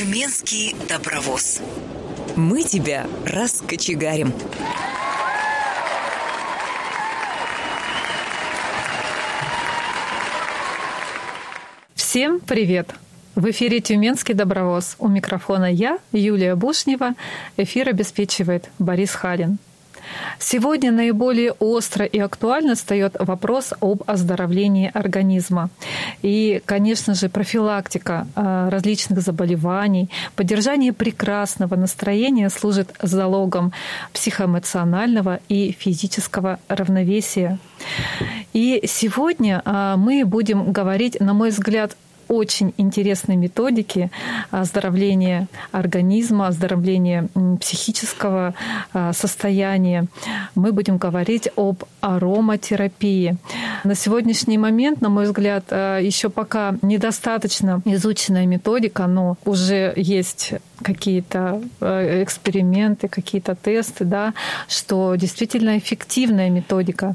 Тюменский добровоз. Мы тебя раскочегарим. Всем привет! В эфире «Тюменский добровоз». У микрофона я, Юлия Бушнева. Эфир обеспечивает Борис Халин. Сегодня наиболее остро и актуально встает вопрос об оздоровлении организма. И, конечно же, профилактика а, различных заболеваний, поддержание прекрасного настроения служит залогом психоэмоционального и физического равновесия. И сегодня а, мы будем говорить, на мой взгляд, очень интересной методики оздоровления организма, оздоровления психического а, состояния. Мы будем говорить об ароматерапии. На сегодняшний момент, на мой взгляд, а, еще пока недостаточно изученная методика, но уже есть какие-то а, эксперименты, какие-то тесты, да, что действительно эффективная методика.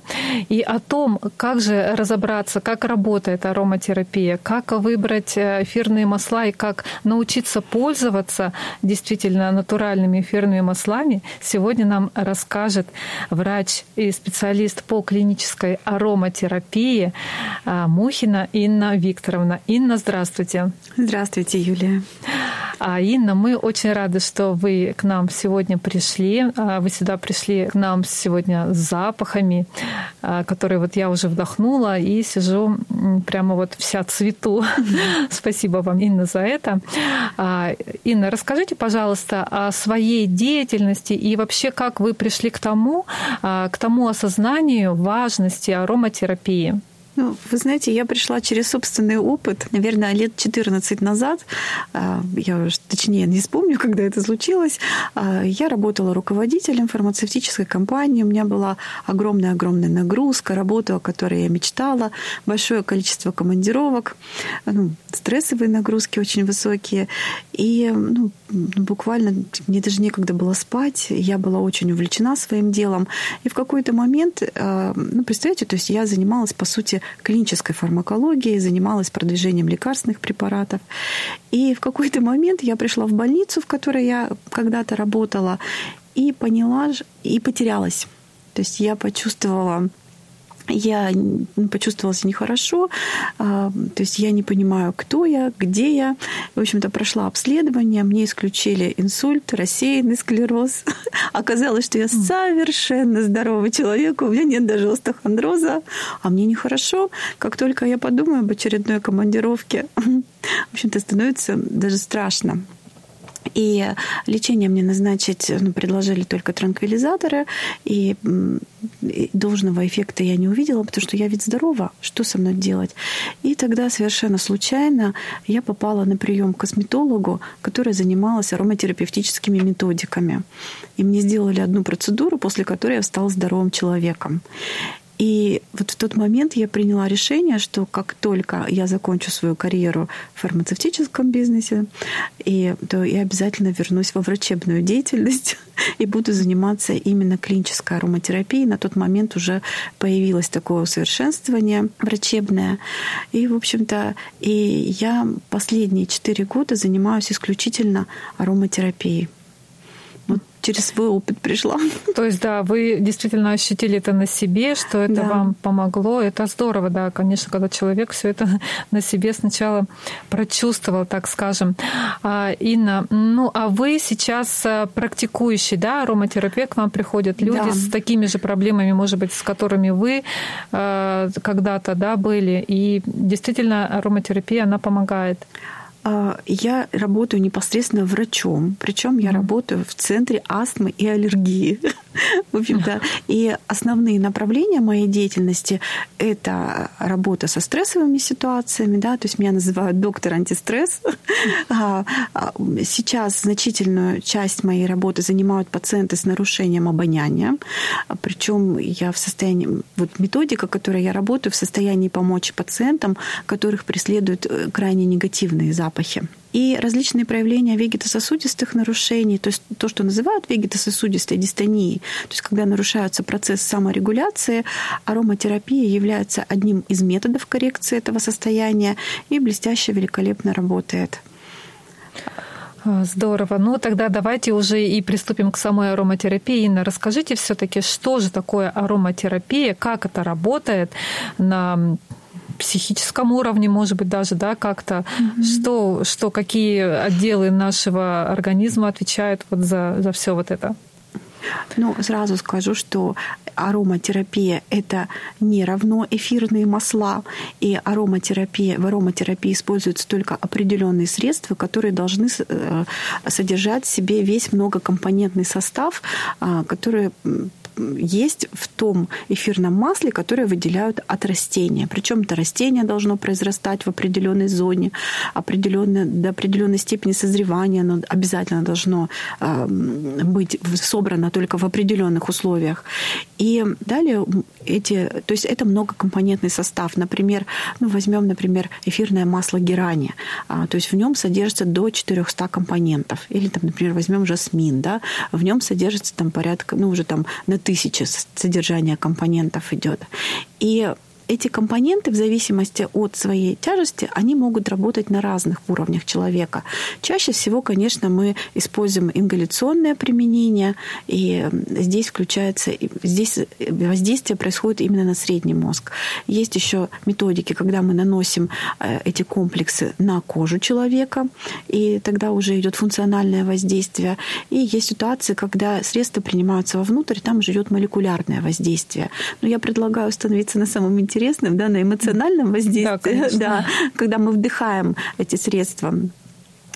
И о том, как же разобраться, как работает ароматерапия, как выбрать выбрать э, эфирные масла и как научиться пользоваться действительно натуральными эфирными маслами, сегодня нам расскажет врач и специалист по клинической ароматерапии э, Мухина Инна Викторовна. Инна, здравствуйте. Здравствуйте, Юлия. А Инна, мы очень рады, что вы к нам сегодня пришли. А, вы сюда пришли к нам сегодня с запахами, а, которые вот я уже вдохнула и сижу прямо вот вся цвету. Спасибо вам, Инна, за это. А, Инна, расскажите, пожалуйста, о своей деятельности и вообще, как вы пришли к тому, к тому осознанию важности ароматерапии. Ну, вы знаете, я пришла через собственный опыт, наверное, лет 14 назад, а, я уже точнее не вспомню, когда это случилось, а, я работала руководителем фармацевтической компании, у меня была огромная-огромная нагрузка, работа, о которой я мечтала, большое количество командировок, ну, стрессовые нагрузки очень высокие, и ну, буквально мне даже некогда было спать, я была очень увлечена своим делом, и в какой-то момент, а, ну, представляете, то есть я занималась, по сути, клинической фармакологией, занималась продвижением лекарственных препаратов. И в какой-то момент я пришла в больницу, в которой я когда-то работала, и поняла, и потерялась. То есть я почувствовала я почувствовала себя нехорошо, а, то есть я не понимаю, кто я, где я. В общем-то, прошла обследование, мне исключили инсульт, рассеянный склероз. Оказалось, что я совершенно здоровый человек, у меня нет даже остеохондроза, а мне нехорошо. Как только я подумаю об очередной командировке, в общем-то, становится даже страшно. И лечение мне назначить ну, предложили только транквилизаторы, и, и должного эффекта я не увидела, потому что я ведь здорова, что со мной делать? И тогда совершенно случайно я попала на прием к косметологу, которая занималась ароматерапевтическими методиками. И мне сделали одну процедуру, после которой я стала здоровым человеком. И вот в тот момент я приняла решение, что как только я закончу свою карьеру в фармацевтическом бизнесе, и, то я обязательно вернусь во врачебную деятельность и буду заниматься именно клинической ароматерапией. На тот момент уже появилось такое усовершенствование врачебное. И, в общем-то, и я последние четыре года занимаюсь исключительно ароматерапией через свой опыт пришла. То есть, да, вы действительно ощутили это на себе, что это да. вам помогло. Это здорово, да, конечно, когда человек все это на себе сначала прочувствовал, так скажем. А, Инна, ну а вы сейчас э, практикующий, да, ароматерапевт, к вам приходят люди да. с такими же проблемами, может быть, с которыми вы э, когда-то, да, были. И действительно ароматерапия, она помогает. А, я работаю непосредственно врачом, причем я работаю в центре астмы и аллергии. В общем-то, и основные направления моей деятельности — это работа со стрессовыми ситуациями, да, то есть меня называют доктор антистресс. А, а, сейчас значительную часть моей работы занимают пациенты с нарушением обоняния, причем я в состоянии, вот методика, которой я работаю, в состоянии помочь пациентам, которых преследуют э, крайне негативные запахи и различные проявления вегетососудистых нарушений, то есть то, что называют вегетососудистой дистонией, то есть когда нарушается процесс саморегуляции, ароматерапия является одним из методов коррекции этого состояния и блестяще, великолепно работает. А, здорово. Ну, тогда давайте уже и приступим к самой ароматерапии. Инна, расскажите все-таки, что же такое ароматерапия, как это работает на психическом уровне, может быть, даже, да, как-то, mm-hmm. что, что, какие отделы нашего организма отвечают вот за, за все вот это? Ну, сразу скажу, что ароматерапия – это не равно эфирные масла, и ароматерапия, в ароматерапии используются только определенные средства, которые должны э, содержать в себе весь многокомпонентный состав, а, который есть в том эфирном масле, которое выделяют от растения. Причем это растение должно произрастать в определенной зоне, определенной, до определенной степени созревания оно обязательно должно э, быть собрано только в определенных условиях. И далее эти, то есть это многокомпонентный состав. Например, ну, возьмем, например, эфирное масло герани. А, то есть в нем содержится до 400 компонентов. Или, там, например, возьмем жасмин, да, в нем содержится там порядка, ну, уже там на тысячи содержания компонентов идет. И эти компоненты в зависимости от своей тяжести, они могут работать на разных уровнях человека. Чаще всего, конечно, мы используем ингаляционное применение, и здесь включается, здесь воздействие происходит именно на средний мозг. Есть еще методики, когда мы наносим э, эти комплексы на кожу человека, и тогда уже идет функциональное воздействие. И есть ситуации, когда средства принимаются вовнутрь, там уже идет молекулярное воздействие. Но я предлагаю остановиться на самом интересном интересным, да, на эмоциональном воздействии, да, да, когда мы вдыхаем эти средства.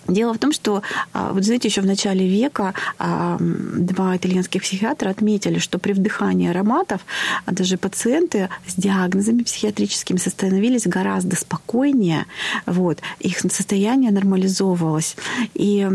Дело в том, что, а, вот знаете, еще в начале века а, два итальянских психиатра отметили, что при вдыхании ароматов а, даже пациенты с диагнозами психиатрическими становились гораздо спокойнее, вот, их состояние нормализовывалось. И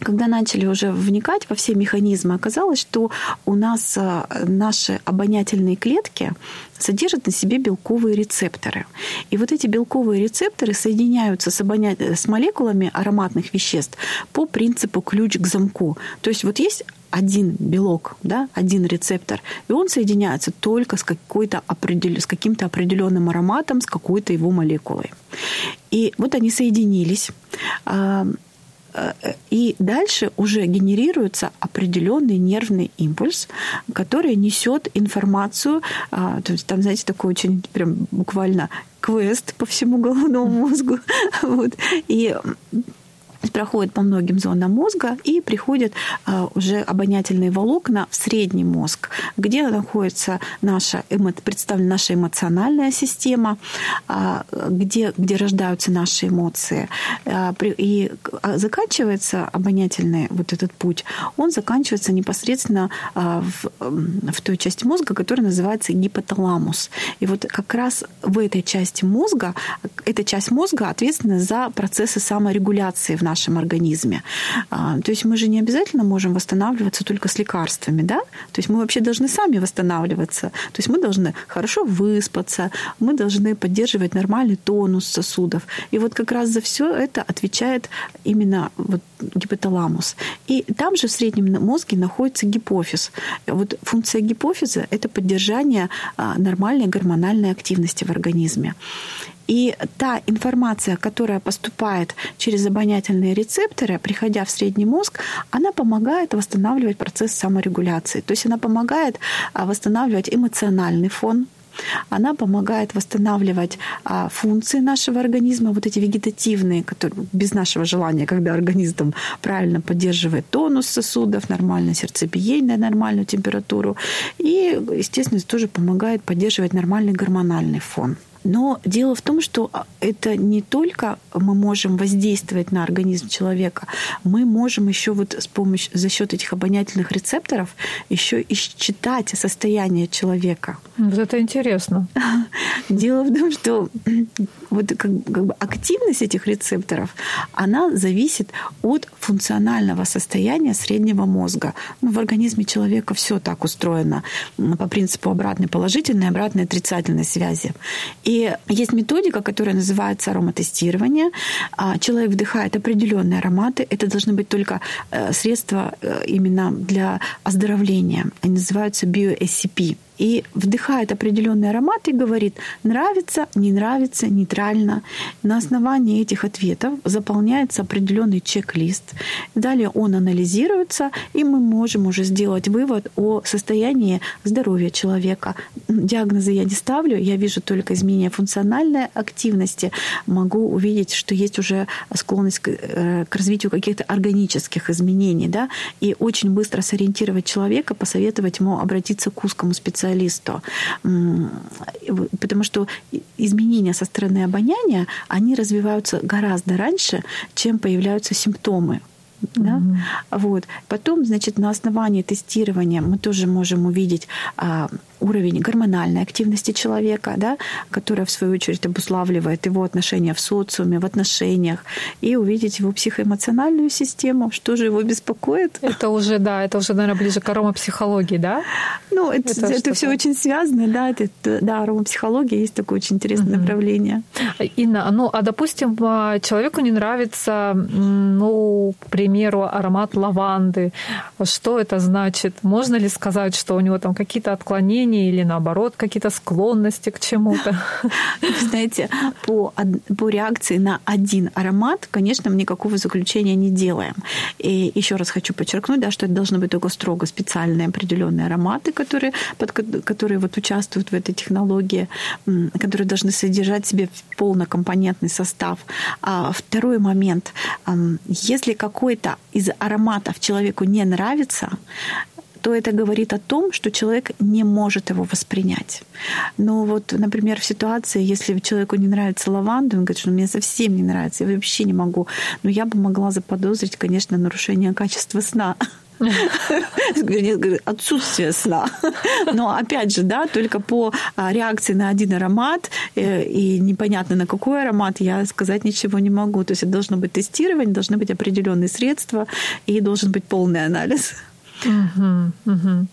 когда начали уже вникать во все механизмы, оказалось, что у нас наши обонятельные клетки содержат на себе белковые рецепторы. И вот эти белковые рецепторы соединяются с, обоня... с молекулами ароматных веществ по принципу ключ к замку. То есть вот есть один белок, да, один рецептор, и он соединяется только с, какой-то определ... с каким-то определенным ароматом, с какой-то его молекулой. И вот они соединились. И дальше уже генерируется определенный нервный импульс, который несет информацию. А, то есть там, знаете, такой очень прям буквально квест по всему головному мозгу. Вот. И проходит по многим зонам мозга и приходят а, уже обонятельные волокна в средний мозг, где находится наша, представлена наша эмоциональная система, а, где, где рождаются наши эмоции. А, и заканчивается обонятельный вот этот путь, он заканчивается непосредственно в, в той части мозга, которая называется гипоталамус. И вот как раз в этой части мозга, эта часть мозга ответственна за процессы саморегуляции в нашем организме. А, то есть мы же не обязательно можем восстанавливаться только с лекарствами, да? То есть мы вообще должны сами восстанавливаться. То есть мы должны хорошо выспаться, мы должны поддерживать нормальный тонус сосудов. И вот как раз за все это отвечает именно вот гипоталамус. И там же в среднем мозге находится гипофиз. Вот функция гипофиза – это поддержание а, нормальной гормональной активности в организме. И та информация, которая поступает через обонятельные рецепторы, приходя в средний мозг, она помогает восстанавливать процесс саморегуляции. То есть она помогает а, восстанавливать эмоциональный фон, она помогает восстанавливать а, функции нашего организма, вот эти вегетативные, которые без нашего желания, когда организм правильно поддерживает тонус сосудов, нормальное сердцебиение, нормальную температуру. И, естественно, тоже помогает поддерживать нормальный гормональный фон. Но дело в том, что а, это не только мы можем воздействовать на организм человека, мы можем еще вот с помощью за счет этих обонятельных рецепторов еще и считать состояние человека. Вот это интересно. Дело в том, что вот как, как бы активность этих рецепторов, она зависит от функционального состояния среднего мозга. Ну, в организме человека все так устроено по принципу обратной положительной обратной отрицательной связи. И есть методика, которая называется ароматестирование. А, человек вдыхает определенные ароматы. Это должны быть только э, средства э, именно для оздоровления. Они называются bio-SCP. И вдыхает определенный аромат и говорит, нравится, не нравится, нейтрально. На основании этих ответов заполняется определенный чек-лист. Далее он анализируется, и мы можем уже сделать вывод о состоянии здоровья человека. Диагнозы я не ставлю, я вижу только изменения функциональной активности. Могу увидеть, что есть уже склонность к, э, к развитию каких-то органических изменений. Да? И очень быстро сориентировать человека, посоветовать ему обратиться к узкому специалисту. Потому что изменения со стороны обоняния, они развиваются гораздо раньше, чем появляются симптомы. Да? Mm-hmm. Вот. Потом, значит, на основании тестирования мы тоже можем увидеть а, уровень гормональной активности человека, да, которая в свою очередь обуславливает его отношения в социуме, в отношениях, и увидеть его психоэмоциональную систему, что же его беспокоит. Это уже, да, это уже, наверное, ближе к аромапсихологии, да? Ну, это, это, это все очень связано, да, это, да, аромапсихология есть такое очень интересное угу. направление. Инна, ну, а допустим, а, человеку не нравится, ну, к примеру, аромат лаванды. Что это значит? Можно ли сказать, что у него там какие-то отклонения или наоборот какие-то склонности к чему-то? Знаете, по, по реакции на один аромат, конечно, мы никакого заключения не делаем. И еще раз хочу подчеркнуть, да, что это должны быть только строго специальные определенные ароматы, которые, под, которые вот участвуют в этой технологии, которые должны содержать в себе полнокомпонентный состав. А второй момент. Если какой-то из ароматов человеку не нравится, то это говорит о том, что человек не может его воспринять. Но вот, например, в ситуации, если человеку не нравится лаванда, он говорит, что мне совсем не нравится, я вообще не могу. Но я бы могла заподозрить, конечно, нарушение качества сна. Отсутствие сна. Но опять же, да, только по а, реакции на один аромат э, и непонятно на какой аромат я сказать ничего не могу. То есть это должно быть тестирование, должны быть определенные средства и должен быть полный анализ. Угу, угу.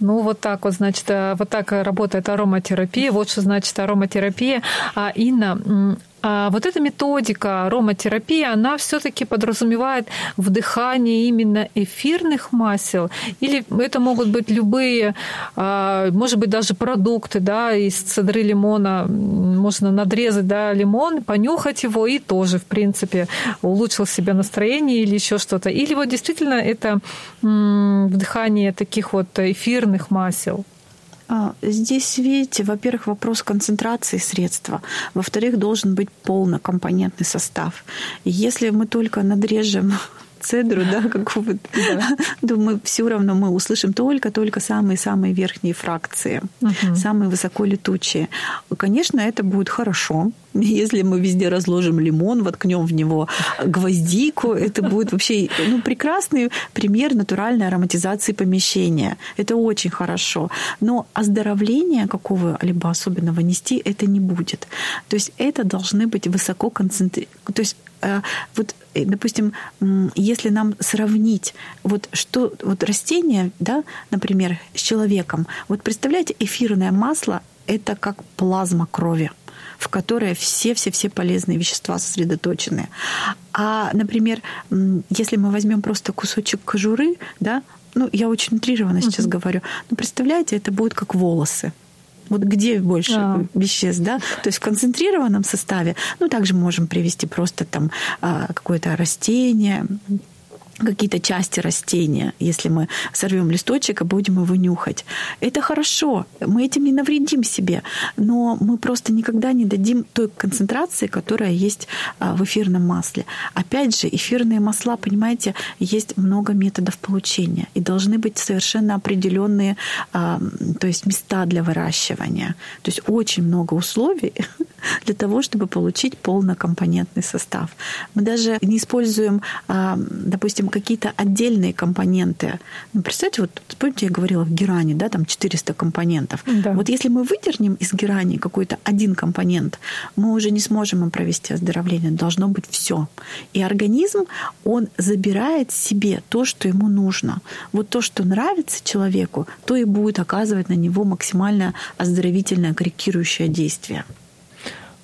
Ну, вот так вот, значит, э, вот так работает ароматерапия. Вот что значит ароматерапия. А, Инна, а вот эта методика ароматерапии, она все-таки подразумевает вдыхание именно эфирных масел, или это могут быть любые, а, может быть, даже продукты, да, из цедры лимона можно надрезать, да, лимон, понюхать его и тоже, в принципе, улучшил себе настроение или еще что-то. Или вот действительно это вдыхание таких вот эфирных масел. А, здесь, видите, во-первых, вопрос концентрации средства, во-вторых, должен быть полнокомпонентный состав. Если мы только надрежем цедру, да, какого-то, да. думаю, все равно мы услышим только-только самые-самые верхние фракции, угу. самые высоко летучие. Конечно, это будет хорошо, если мы везде разложим лимон, воткнем в него гвоздику, это будет вообще ну, прекрасный пример натуральной ароматизации помещения. Это очень хорошо. Но оздоровления какого-либо особенного нести это не будет. То есть это должны быть высоко концентрированные. То есть вот э, допустим, если нам сравнить вот что вот растение, да, например, с человеком, вот представляете, эфирное масло это как плазма крови в которой все-все-все полезные вещества сосредоточены. А, например, если мы возьмем просто кусочек кожуры, да, ну, я очень утрированно сейчас uh-huh. говорю, но представляете, это будет как волосы. Вот где больше а. веществ, да? То есть в концентрированном составе, ну, также можем привести просто там а, какое-то растение, какие-то части растения, если мы сорвем листочек и будем его нюхать. Это хорошо, мы этим не навредим себе, но мы просто никогда не дадим той концентрации, которая есть а, в эфирном масле. Опять же, эфирные масла, понимаете, есть много методов получения, и должны быть совершенно определенные, а, то есть места для выращивания. То есть очень много условий для того, чтобы получить полнокомпонентный состав. Мы даже не используем, а, какие-то отдельные компоненты. Ну, представьте, вот помните, я говорила в геране, да, там 400 компонентов. Да. Вот если мы выдернем из герани какой-то один компонент, мы уже не сможем им провести оздоровление. Должно быть все. И организм, он забирает себе то, что ему нужно. Вот то, что нравится человеку, то и будет оказывать на него максимально оздоровительное, корректирующее действие.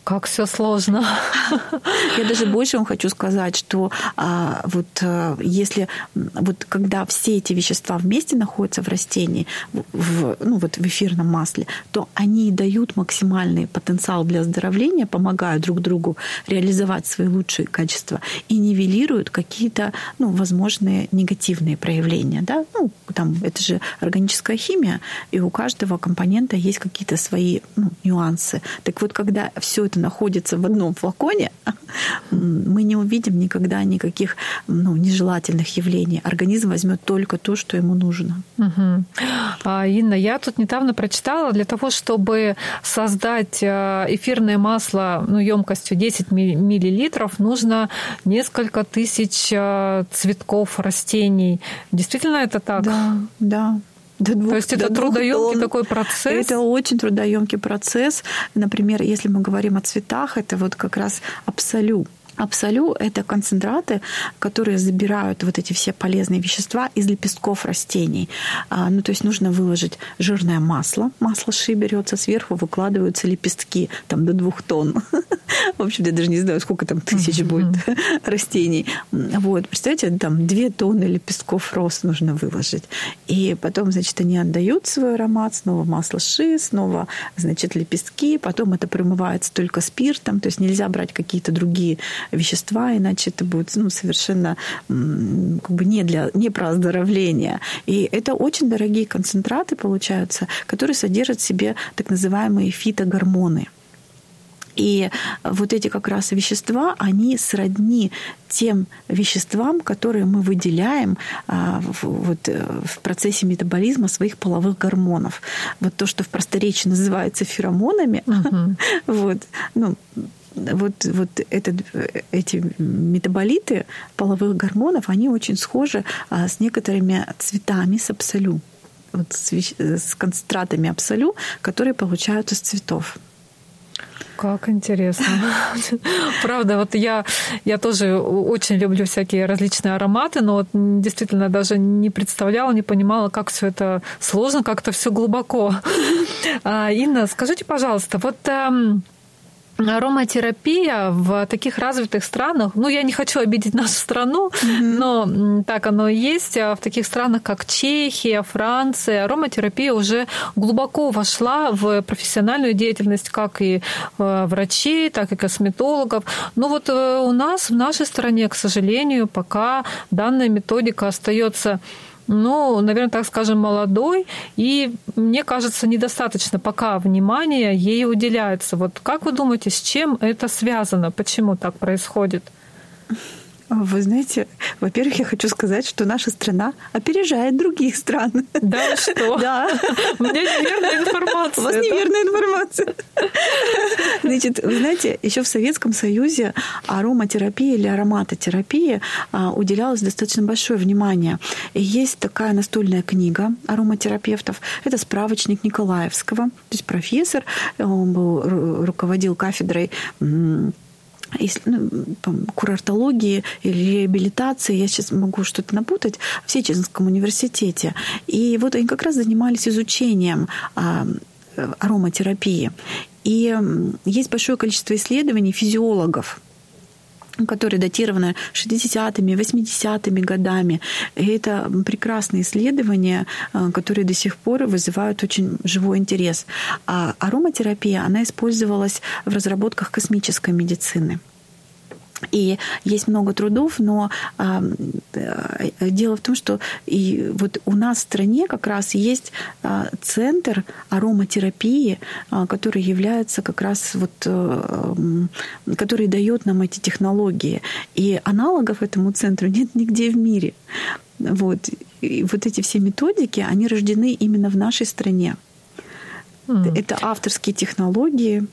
Как все сложно. Я даже больше вам хочу сказать, что а, вот а, если вот когда все эти вещества вместе находятся в растении, в, ну вот в эфирном масле, то они дают максимальный потенциал для оздоровления, помогают друг другу реализовать свои лучшие качества и нивелируют какие-то ну, возможные негативные проявления. Да? Ну, там, это же органическая химия, и у каждого компонента есть какие-то свои ну, нюансы. Так вот, когда все это находится в одном флаконе, мы не увидим никогда никаких ну, нежелательных явлений. Организм возьмет только то, что ему нужно. Угу. Инна, я тут недавно прочитала, для того, чтобы создать э, эфирное масло ну, емкостью 10 миллилитров, нужно несколько тысяч э, цветков растений. Действительно это так? Да, да. До двух, То есть это трудоемкий такой процесс? Это очень трудоемкий процесс. Например, если мы говорим о цветах, это вот как раз абсолют Абсолю – это концентраты, которые забирают вот эти все полезные вещества из лепестков растений. А, ну, то есть нужно выложить жирное масло. Масло ши берется, сверху выкладываются лепестки там, до двух тонн. В общем, я даже не знаю, сколько там тысяч будет растений. Вот, представляете, там две тонны лепестков роз нужно выложить. И потом, значит, они отдают свой аромат, снова масло ши, снова, значит, лепестки, потом это промывается только спиртом, то есть нельзя брать какие-то другие вещества, иначе это будет ну, совершенно как бы не, для, не про оздоровление. И это очень дорогие концентраты получаются, которые содержат в себе так называемые фитогормоны. И вот эти как раз вещества, они сродни тем веществам, которые мы выделяем а, в, вот, э, в процессе метаболизма своих половых гормонов. Вот то, что в просторечии называется феромонами, uh-huh. вот, ну, вот, вот этот, эти метаболиты половых гормонов, они очень схожи а, с некоторыми цветами, с абсолю, вот с, с концентратами абсолю, которые получаются из цветов. Как интересно. Правда, вот я, я тоже очень люблю всякие различные ароматы, но вот действительно даже не представляла, не понимала, как все это сложно, как-то все глубоко. А, Инна, скажите, пожалуйста, вот эм, ароматерапия в таких развитых странах, ну, я не хочу обидеть нашу страну, mm-hmm. но так оно и есть, а в таких странах, как Чехия, Франция, ароматерапия уже глубоко вошла в профессиональную деятельность как и э, врачей, так и косметологов. Но вот э, у нас, в нашей стране, к сожалению, пока данная методика остается ну, наверное, так скажем, молодой, и мне кажется, недостаточно пока внимания ей уделяется. Вот как вы думаете, с чем это связано? Почему так происходит? Вы знаете, во-первых, я хочу сказать, что наша страна опережает других стран. Да, что? Да. У меня неверная информация. У вас неверная информация. Значит, вы знаете, еще в Советском Союзе ароматерапия или ароматотерапия а, уделялось достаточно большое внимание. И есть такая настольная книга ароматерапевтов. Это справочник Николаевского, то есть профессор, он был, руководил кафедрой если, ну, курортологии или реабилитации, я сейчас могу что-то напутать, в Сеченском университете. И вот они как раз занимались изучением а, ароматерапии. И есть большое количество исследований физиологов, которые датированы 60-ми, 80-ми годами. И это прекрасные исследования, а, которые до сих пор вызывают очень живой интерес. А ароматерапия, она использовалась в разработках космической медицины. И есть много трудов, но э, дело в том, что и вот у нас в стране как раз есть э, центр ароматерапии, э, который является как раз вот, э, который дает нам эти технологии. И аналогов этому центру нет нигде в мире. Вот. И вот эти все методики, они рождены именно в нашей стране. Mm. Это авторские технологии,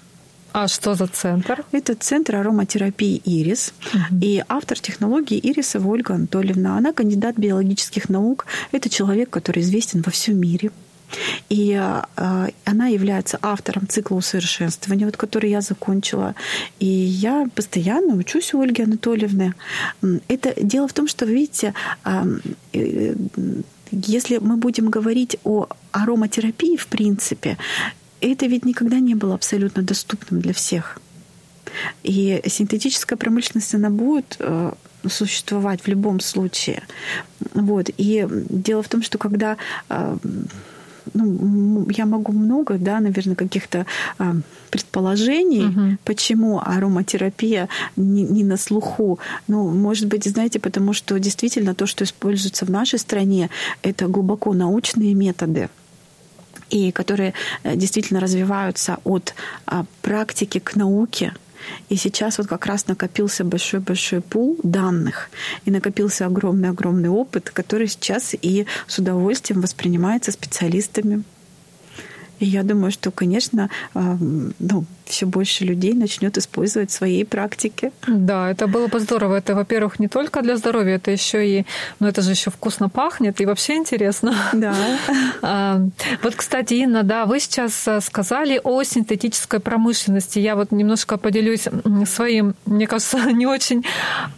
а что за центр? Это центр ароматерапии «Ирис». Угу. И автор технологии «Ириса» Ольга Анатольевна. Она кандидат биологических наук. Это человек, который известен во всем мире. И э, она является автором цикла усовершенствования, вот, который я закончила. И я постоянно учусь у Ольги Анатольевны. Это дело в том, что, видите, э, если мы будем говорить о ароматерапии, в принципе, это ведь никогда не было абсолютно доступным для всех. И синтетическая промышленность, она будет э, существовать в любом случае. Вот. И дело в том, что когда э, ну, я могу много, да, наверное, каких-то э, предположений, угу. почему ароматерапия не, не на слуху. Ну, может быть, знаете, потому что действительно то, что используется в нашей стране, это глубоко научные методы и которые э, действительно развиваются от а, практики к науке. И сейчас вот как раз накопился большой-большой пул данных, и накопился огромный-огромный опыт, который сейчас и с удовольствием воспринимается специалистами. И я думаю, что, конечно, а, ну, все больше людей начнет использовать в своей практике. Да, это было бы здорово. Это, во-первых, не только для здоровья, это еще и, ну, это же еще вкусно пахнет и вообще интересно. Да. А, вот, кстати, Инна, да, вы сейчас э, сказали о синтетической промышленности. Я вот немножко поделюсь своим, мне кажется, не очень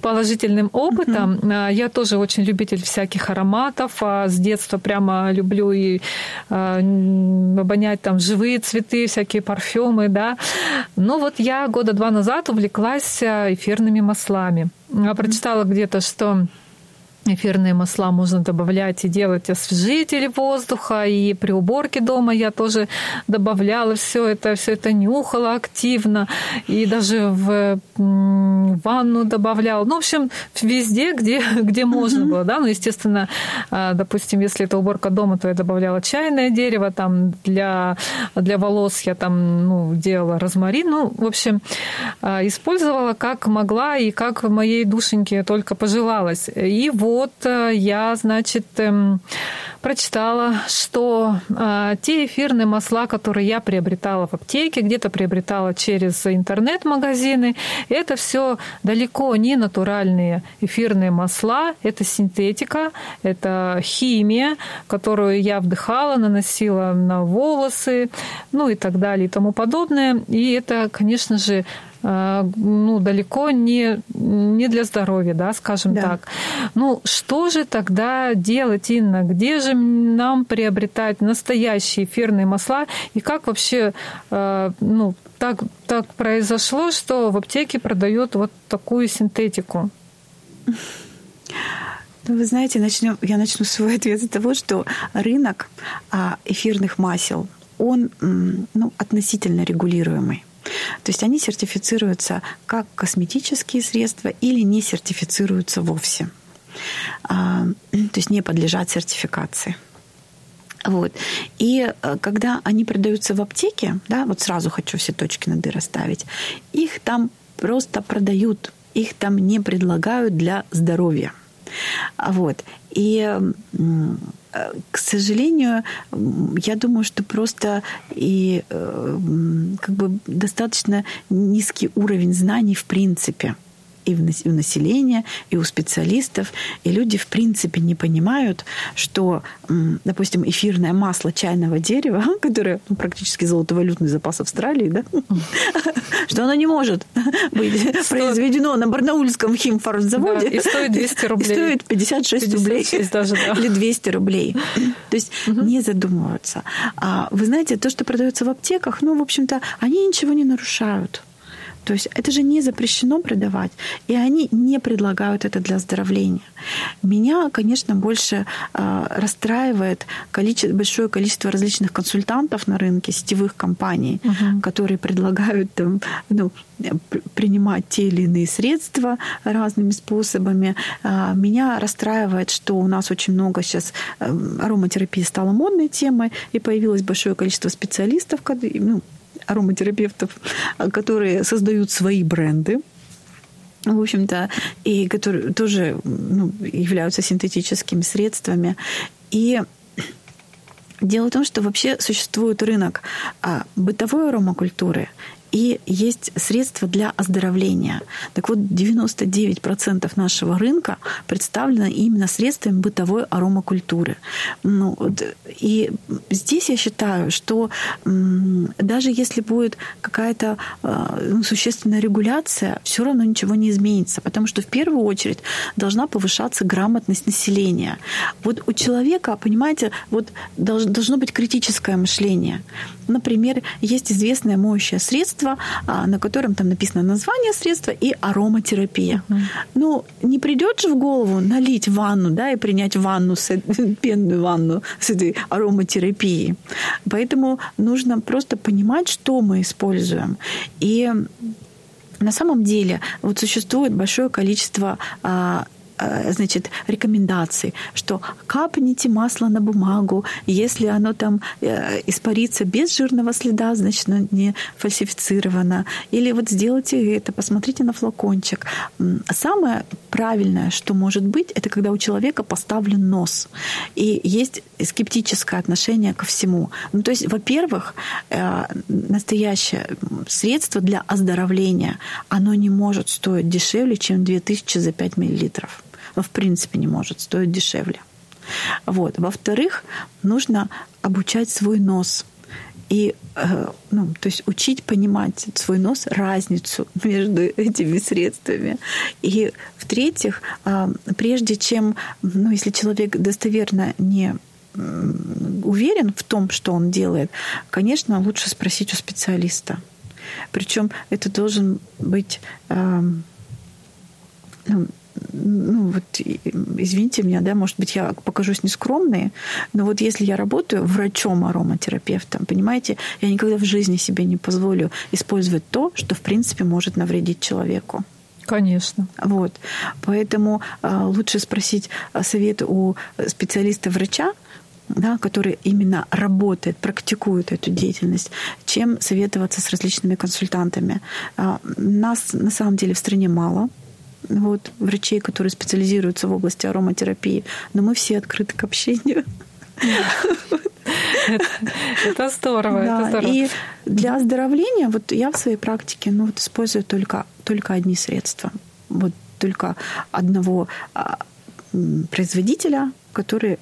положительным опытом. Mm-hmm. Я тоже очень любитель всяких ароматов. А с детства прямо люблю и обонять там живые цветы, всякие парфюмы, да. Ну вот я года два назад увлеклась э, эфирными маслами. Я прочитала где-то, что эфирные масла можно добавлять и делать освежители воздуха. И при уборке дома я тоже добавляла все это, все это нюхала активно. И даже в ванну добавляла. Ну, в общем, везде, где, где можно было. Да? Ну, естественно, а, допустим, если это уборка дома, то я добавляла чайное дерево. Там для, для волос я там ну, делала розмарин. Ну, в общем, а, использовала как могла и как моей душеньке только пожелалось. И вот вот э, я, значит, эм, прочитала, что э, те эфирные масла, которые я приобретала в аптеке, где-то приобретала через интернет-магазины, это все далеко не натуральные эфирные масла, это синтетика, это химия, которую я вдыхала, наносила на волосы, ну и так далее и тому подобное. И это, конечно же, ну, далеко не, не для здоровья, да, скажем да. так. Ну, что же тогда делать, Инна? Где же нам приобретать настоящие эфирные масла? И как вообще, э, ну, так, так произошло, что в аптеке продают вот такую синтетику? Ну, вы знаете, начнем, я начну свой ответ с того, что рынок а, эфирных масел, он ну, относительно регулируемый. То есть они сертифицируются как косметические средства или не сертифицируются вовсе. А, то есть не подлежат сертификации. Вот. И э, когда они продаются в аптеке, да, вот сразу хочу все точки над «и» расставить, их там просто продают, их там не предлагают для здоровья. Вот. И к сожалению, я думаю, что просто и э, как бы достаточно низкий уровень знаний в принципе и у населения, и у специалистов. И люди, в принципе, не понимают, что, допустим, эфирное масло чайного дерева, которое ну, практически золотовалютный запас Австралии, да, что оно не может быть произведено на барнаульском химфармзаводе. и стоит 200 рублей. И стоит 56, рублей. Или 200 рублей. То есть не задумываются. А вы знаете, то, что продается в аптеках, ну, в общем-то, они ничего не нарушают. То есть это же не запрещено продавать, и они не предлагают это для оздоровления. Меня, конечно, больше э, расстраивает количество, большое количество различных консультантов на рынке, сетевых компаний, угу. которые предлагают там, ну, принимать те или иные средства разными способами. Э, меня расстраивает, что у нас очень много сейчас э, ароматерапии стала модной темой, и появилось большое количество специалистов, ну, ароматерапевтов, которые создают свои бренды, в общем-то, и которые тоже ну, являются синтетическими средствами. И Дело в том, что вообще существует рынок а, бытовой аромакультуры и есть средства для оздоровления. Так вот, 99% нашего рынка представлено именно средствами бытовой аромакультуры. Ну, вот, и здесь я считаю, что даже если будет какая-то э, ну, существенная регуляция, все равно ничего не изменится, потому что в первую очередь должна повышаться грамотность населения. Вот у человека, понимаете, вот должно быть критическое мышление. Например, есть известное моющее средство, а, на котором там написано название средства и ароматерапия. Угу. Ну, не придет же в голову налить ванну, да, и принять ванну, с, пенную ванну с этой ароматерапией. Поэтому нужно просто понимать, что мы используем. И на самом деле вот существует большое количество а, значит, рекомендаций, что капните масло на бумагу, если оно там э, испарится без жирного следа, значит, оно не фальсифицировано. Или вот сделайте это, посмотрите на флакончик. Самое правильное, что может быть, это когда у человека поставлен нос. И есть скептическое отношение ко всему. Ну, то есть, во-первых, э, настоящее средство для оздоровления, оно не может стоить дешевле, чем 2000 за 5 миллилитров в принципе не может стоить дешевле. Вот. Во-вторых, нужно обучать свой нос. И, э, ну, то есть учить понимать свой нос, разницу между этими средствами. И в-третьих, э, прежде чем, ну, если человек достоверно не уверен в том, что он делает, конечно, лучше спросить у специалиста. Причем это должен быть э, ну, ну вот извините меня, да, может быть, я покажусь нескромной, но вот если я работаю врачом-ароматерапевтом, понимаете, я никогда в жизни себе не позволю использовать то, что в принципе может навредить человеку. Конечно. Вот. Поэтому э, лучше спросить совет у специалиста-врача, да, который именно работает, практикует эту деятельность, чем советоваться с различными консультантами. Э, нас на самом деле в стране мало, вот, врачей, которые специализируются в области ароматерапии, но мы все открыты к общению. Это, здорово, это здорово. И для оздоровления, вот я в своей практике ну, вот использую только, только одни средства. Вот только одного а, производителя, который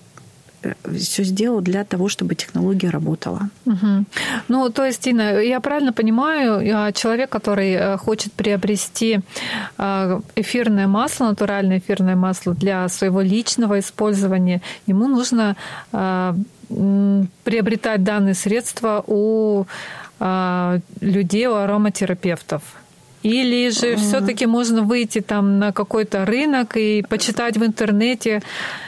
все сделал для того, чтобы технология работала. Угу. Ну, то есть, Инна, я правильно понимаю, а, человек, который э, хочет приобрести а, эфирное масло, натуральное эфирное масло для своего личного использования, ему нужно а, приобретать данные средства у людей, у ароматерапевтов. Или же все-таки можно выйти там на какой-то рынок и почитать в интернете?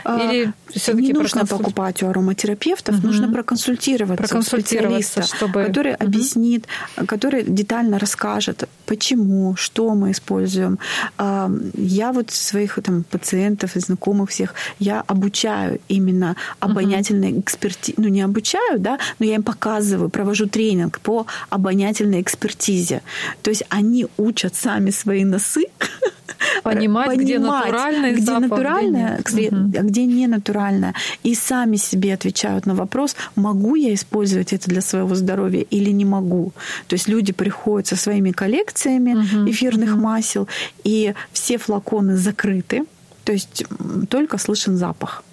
Или все-таки не нужно покупать у ароматерапевтов, угу. нужно проконсультироваться, проконсультироваться специалиста, чтобы... который угу. объяснит, который детально расскажет, почему, что мы используем. А, я вот своих там, пациентов и знакомых всех, я обучаю именно обонятельной угу. экспертизе. Ну, не обучаю, да, но я им показываю, провожу тренинг по обонятельной экспертизе. То есть они учат сами свои носы понимать, понимать где натуральный где запах, натуральное, где, угу. а где не натуральное, и сами себе отвечают на вопрос, могу я использовать это для своего здоровья или не могу. То есть люди приходят со своими коллекциями угу. эфирных угу. масел, и все флаконы закрыты, то есть только слышен запах.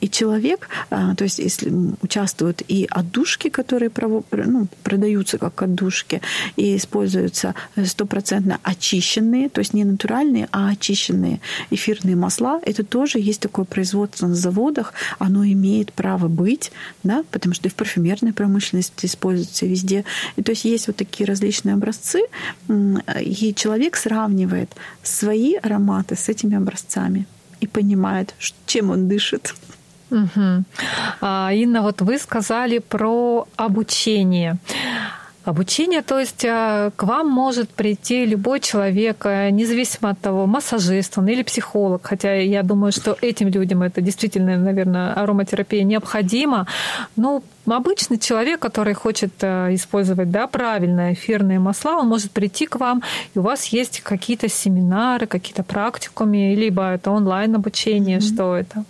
И человек, а, то есть если участвуют и отдушки, которые ну, продаются как отдушки, и используются стопроцентно очищенные, то есть не натуральные, а очищенные эфирные масла, это тоже есть такое производство на заводах, оно имеет право быть, да, потому что и в парфюмерной промышленности используется везде. И то есть есть вот такие различные образцы, и человек сравнивает свои ароматы с этими образцами и понимает, чем он дышит. Угу. Инна, вот вы сказали про обучение. Обучение, то есть а, к вам может прийти любой человек, а, независимо от того, массажист он или психолог, хотя я думаю, что этим людям это действительно, наверное, ароматерапия необходима. Но обычный человек, который хочет а, использовать да, правильные эфирные масла, он может прийти к вам, и у вас есть какие-то семинары, какие-то практикумы, либо это онлайн-обучение, mm-hmm. что это?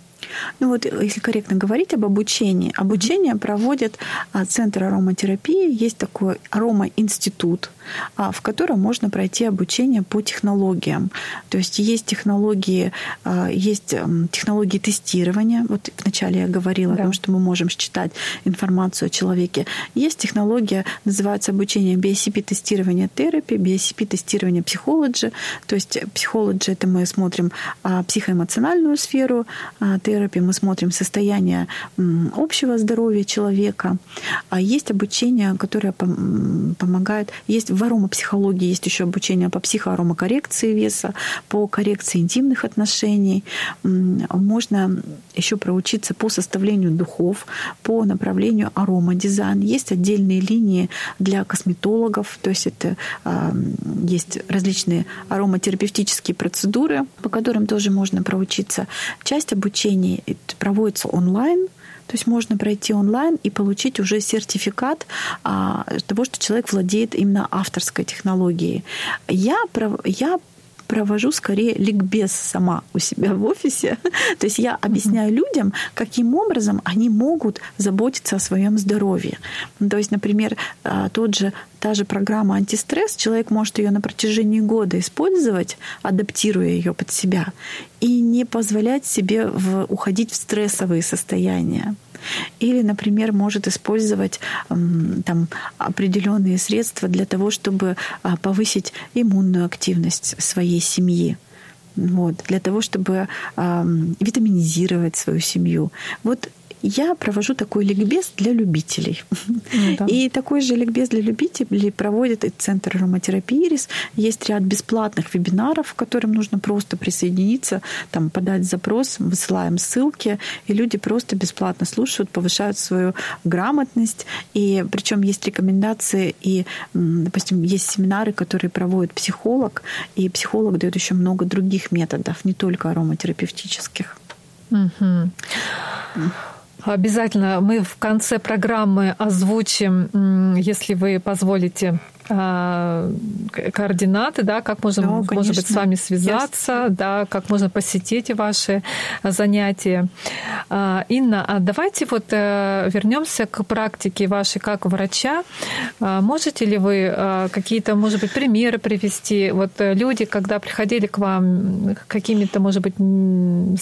Ну вот, если корректно говорить об обучении, обучение проводит а, Центр ароматерапии, есть такой аромаинститут, в котором можно пройти обучение по технологиям. То есть есть технологии, а, есть технологии тестирования. Вот вначале я говорила да. о том, что мы можем считать информацию о человеке. Есть технология, называется обучение BSCP-тестирования терапии, BSCP-тестирования психологии. То есть психология это мы смотрим психоэмоциональную сферу терапии, мы смотрим состояние общего здоровья человека. А есть обучение, которое помогает. Есть в аромапсихологии есть еще обучение по психоаромакоррекции веса, по коррекции интимных отношений. Можно еще проучиться по составлению духов, по направлению аромадизайн. Есть отдельные линии для косметологов, то есть это э, есть различные ароматерапевтические процедуры, по которым тоже можно проучиться. Часть обучения проводится онлайн, то есть можно пройти онлайн и получить уже сертификат а, того, что человек владеет именно авторской технологией. Я, я провожу скорее ликбез сама у себя в офисе. То есть я объясняю людям, каким образом они могут заботиться о своем здоровье. То есть, например, а, тот же та же программа антистресс, человек может ее на протяжении года использовать, адаптируя ее под себя, и не позволять себе в, уходить в стрессовые состояния. Или, например, может использовать там, определенные средства для того, чтобы а, повысить иммунную активность своей семьи. Вот, для того, чтобы э, витаминизировать свою семью. Вот я провожу такой ликбез для любителей. Ну, да. И такой же ликбез для любителей проводит и Центр ароматерапии РИС. Есть ряд бесплатных вебинаров, к которым нужно просто присоединиться, там, подать запрос, высылаем ссылки, и люди просто бесплатно слушают, повышают свою грамотность. И причем есть рекомендации, и, допустим, есть семинары, которые проводит психолог, и психолог дает еще много других методов, не только ароматерапевтических. Угу. Обязательно мы в конце программы озвучим, если вы позволите, координаты, да, как можно, да, может быть, с вами связаться, yes. да, как можно посетить ваши занятия. А, Инна, а давайте вот э, вернемся к практике вашей как врача. А, можете ли вы какие-то, может быть, примеры привести? Вот э, люди, когда приходили к вам какими-то, может быть,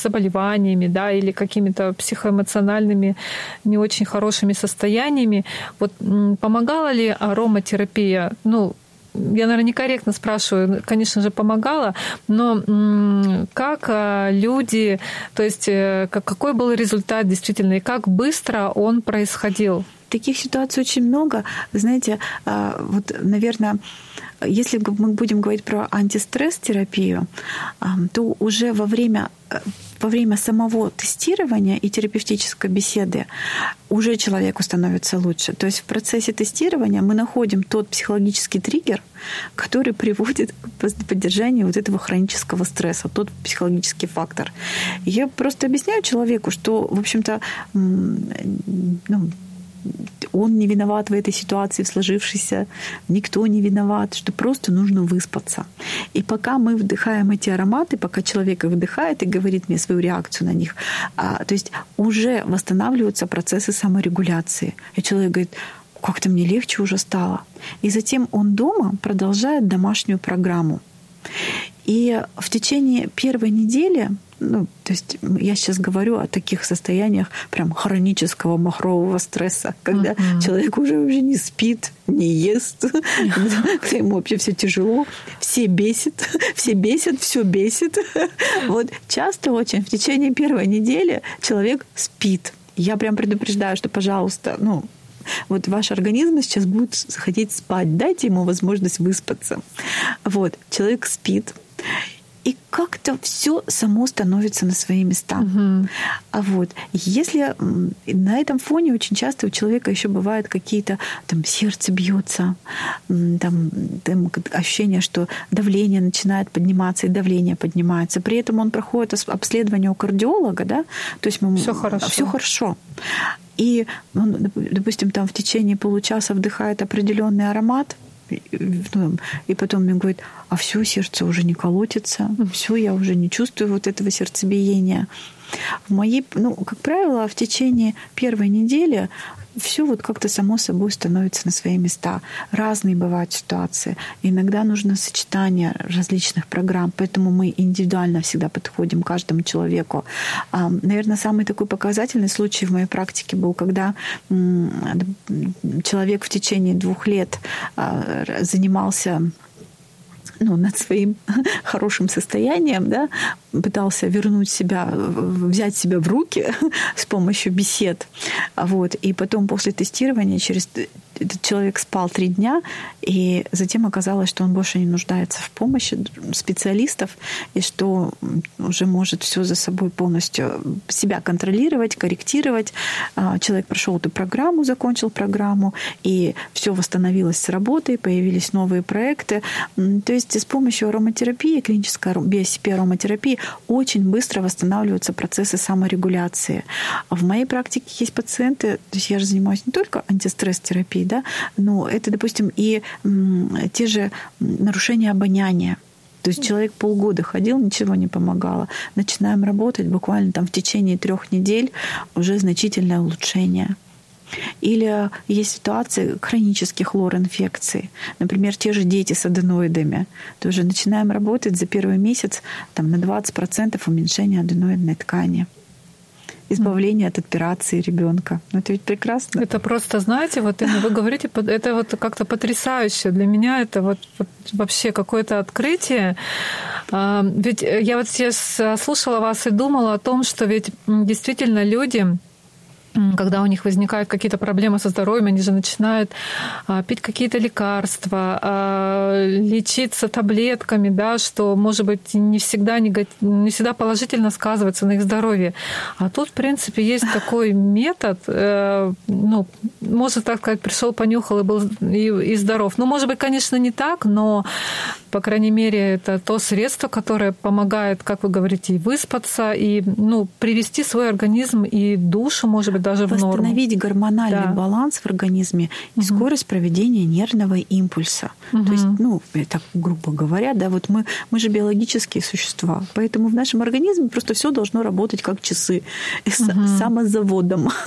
заболеваниями, да, или какими-то психоэмоциональными не очень хорошими состояниями, вот помогала ли ароматерапия ну, я, наверное, некорректно спрашиваю, конечно же, помогала, но как а, люди, то есть э, какой был результат действительно, и как быстро он происходил? Таких ситуаций очень много. Вы знаете, а, вот, наверное, если мы будем говорить про антистресс-терапию, то уже во время э, во время самого тестирования и терапевтической беседы уже человеку становится лучше. То есть в процессе тестирования мы находим тот психологический триггер, который приводит к поддержанию вот этого хронического стресса, тот психологический фактор. Я просто объясняю человеку, что, в общем-то, ну, он не виноват в этой ситуации в сложившейся, никто не виноват, что просто нужно выспаться. И пока мы вдыхаем эти ароматы, пока человек их вдыхает и говорит мне свою реакцию на них, а, то есть уже восстанавливаются процессы саморегуляции. И человек говорит, как-то мне легче уже стало. И затем он дома продолжает домашнюю программу. И в течение первой недели ну, то есть я сейчас говорю о таких состояниях прям хронического махрового стресса, когда uh-huh. человек уже уже не спит, не ест, когда ему вообще все тяжело, все бесит, все бесит, все бесит. Вот часто очень в течение первой недели человек спит. Я прям предупреждаю, что, пожалуйста, ну, вот ваш организм сейчас будет хотеть спать, дайте ему возможность выспаться. Вот, человек спит, и как-то все само становится на свои места. Угу. А вот если на этом фоне очень часто у человека еще бывают какие-то там сердце бьется, там, там ощущение, что давление начинает подниматься и давление поднимается. При этом он проходит обследование у кардиолога, да, то есть мы все хорошо. Все хорошо. И он, допустим, там в течение получаса вдыхает определенный аромат, и потом мне говорит, а все, сердце уже не колотится, все, я уже не чувствую вот этого сердцебиения. В моей, ну, как правило, в течение первой недели все вот как-то само собой становится на свои места. Разные бывают ситуации. Иногда нужно сочетание различных программ, поэтому мы индивидуально всегда подходим к каждому человеку. Наверное, самый такой показательный случай в моей практике был, когда человек в течение двух лет а, занимался ну, над своим хорошим состоянием, да, пытался вернуть себя, взять себя в руки с помощью бесед. Вот. И потом после тестирования через этот человек спал три дня, и затем оказалось, что он больше не нуждается в помощи специалистов, и что уже может все за собой полностью себя контролировать, корректировать. А, человек прошел эту программу, закончил программу, и все восстановилось с работой, появились новые проекты. То есть с помощью ароматерапии, клинической биосипи ароматерапии очень быстро восстанавливаются процессы саморегуляции. В моей практике есть пациенты, то есть я же занимаюсь не только антистресс-терапией, да, но это, допустим, и те же нарушения обоняния. То есть человек полгода ходил, ничего не помогало. Начинаем работать, буквально там в течение трех недель уже значительное улучшение. Или есть ситуации хронических лор-инфекций. Например, те же дети с аденоидами. Тоже начинаем работать за первый месяц там, на 20% уменьшения аденоидной ткани избавление от операции ребенка. Ну, это ведь прекрасно. Это просто, знаете, вот вы говорите, это вот как-то потрясающе. Для меня это вот, вот вообще какое-то открытие. А, ведь я вот сейчас слушала вас и думала о том, что ведь действительно люди когда у них возникают какие-то проблемы со здоровьем, они же начинают а, пить какие-то лекарства, а, лечиться таблетками, да, что, может быть, не всегда, не всегда положительно сказывается на их здоровье. А тут, в принципе, есть такой метод, э, ну, можно так сказать, пришел, понюхал и был и, и здоров. Ну, может быть, конечно, не так, но по крайней мере, это то средство, которое помогает, как вы говорите, и выспаться, и ну, привести свой организм и душу, может быть, даже в норму. Восстановить гормональный да. баланс в организме и угу. скорость проведения нервного импульса. Угу. То есть, ну, так грубо говоря, да, вот мы, мы же биологические существа, поэтому в нашем организме просто все должно работать как часы угу. самозаводом.